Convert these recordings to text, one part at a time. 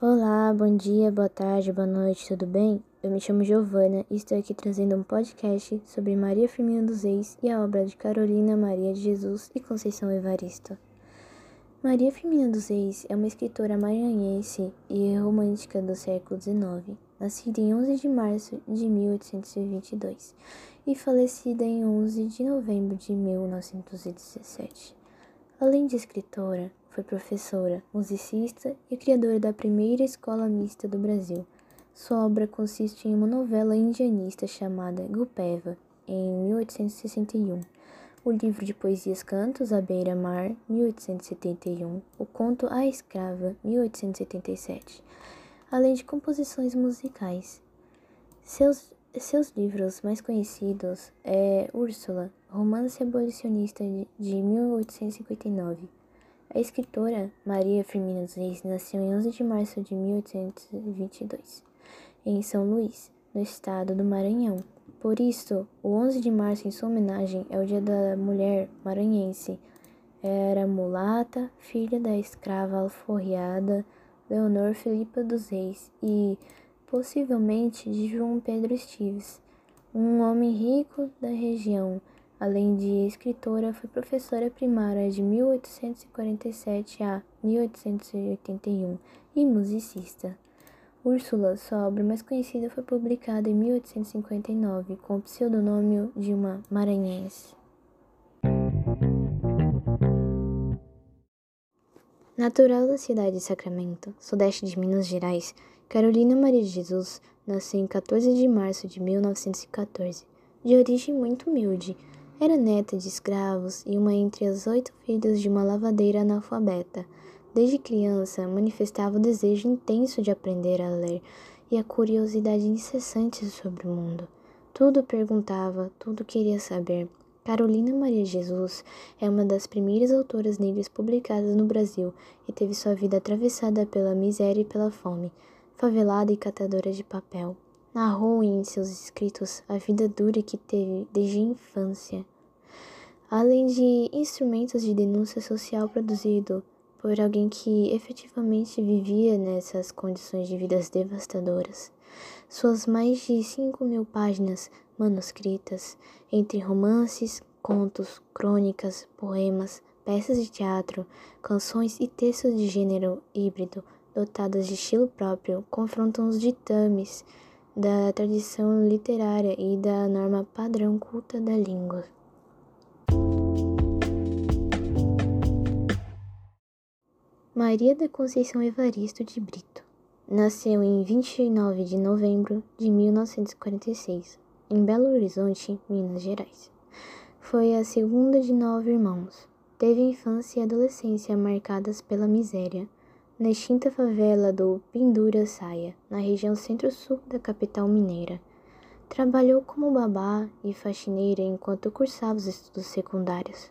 Olá, bom dia, boa tarde, boa noite, tudo bem? Eu me chamo Giovana e estou aqui trazendo um podcast sobre Maria Firmina dos Reis e a obra de Carolina Maria de Jesus e Conceição Evaristo. Maria Firmina dos Reis é uma escritora maranhense e romântica do século XIX, nascida em 11 de março de 1822 e falecida em 11 de novembro de 1917. Além de escritora, foi professora, musicista e criadora da primeira escola mista do Brasil. Sua obra consiste em uma novela indianista chamada Gupeva, em 1861, o livro de poesias Cantos à Beira-Mar, 1871, o conto A Escrava, 1877, além de composições musicais. Seus, seus livros mais conhecidos é Úrsula, romance abolicionista de 1859, a escritora Maria Firmina dos Reis nasceu em 11 de março de 1822, em São Luís, no estado do Maranhão. Por isso, o 11 de março, em sua homenagem, é o Dia da Mulher Maranhense. Era mulata, filha da escrava alforriada Leonor Filipa dos Reis e, possivelmente, de João Pedro Estives, um homem rico da região Além de escritora, foi professora primária de 1847 a 1881 e musicista. Úrsula, sua obra mais conhecida, foi publicada em 1859 com o pseudônimo de uma maranhense. Natural da cidade de Sacramento, sudeste de Minas Gerais, Carolina Maria de Jesus nasceu em 14 de março de 1914, de origem muito humilde era neta de escravos e uma entre as oito filhas de uma lavadeira analfabeta. Desde criança, manifestava o desejo intenso de aprender a ler e a curiosidade incessante sobre o mundo. Tudo perguntava, tudo queria saber. Carolina Maria Jesus é uma das primeiras autoras negras publicadas no Brasil e teve sua vida atravessada pela miséria e pela fome, favelada e catadora de papel. Narrou em seus escritos a vida dura que teve desde a infância, além de instrumentos de denúncia social produzido por alguém que efetivamente vivia nessas condições de vidas devastadoras. Suas mais de 5 mil páginas manuscritas, entre romances, contos, crônicas, poemas, peças de teatro, canções e textos de gênero híbrido, dotadas de estilo próprio, confrontam os ditames da tradição literária e da norma padrão culta da língua. Maria da Conceição Evaristo de Brito nasceu em 29 de novembro de 1946, em Belo Horizonte, Minas Gerais. Foi a segunda de nove irmãos. Teve infância e adolescência marcadas pela miséria na extinta favela do Pindura Saia, na região centro-sul da capital mineira. Trabalhou como babá e faxineira enquanto cursava os estudos secundários,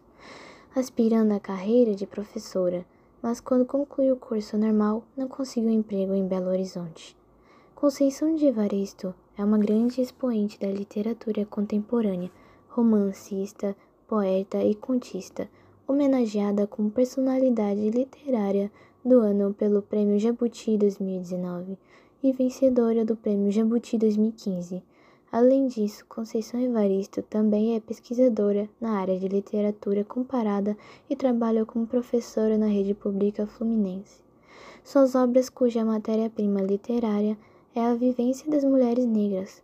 aspirando à carreira de professora, mas quando concluiu o curso normal, não conseguiu emprego em Belo Horizonte. Conceição de Evaristo é uma grande expoente da literatura contemporânea, romancista, poeta e contista, homenageada como personalidade literária do ano pelo Prêmio Jabuti 2019 e vencedora do Prêmio Jabuti 2015. Além disso, Conceição Evaristo também é pesquisadora na área de literatura comparada e trabalha como professora na rede pública fluminense. Suas obras, cuja matéria-prima literária é a vivência das mulheres negras.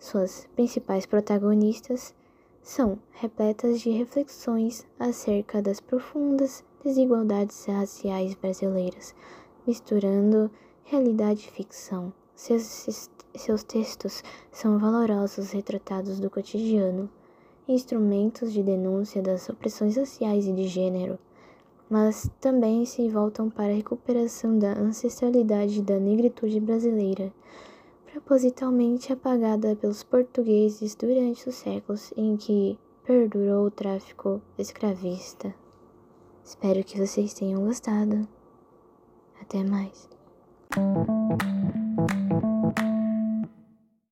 Suas principais protagonistas são repletas de reflexões acerca das profundas desigualdades raciais brasileiras, misturando realidade e ficção. Seus, seus textos são valorosos retratados do cotidiano, instrumentos de denúncia das opressões sociais e de gênero, mas também se voltam para a recuperação da ancestralidade da negritude brasileira, propositalmente apagada pelos portugueses durante os séculos em que perdurou o tráfico escravista. Espero que vocês tenham gostado. Até mais. Thank you.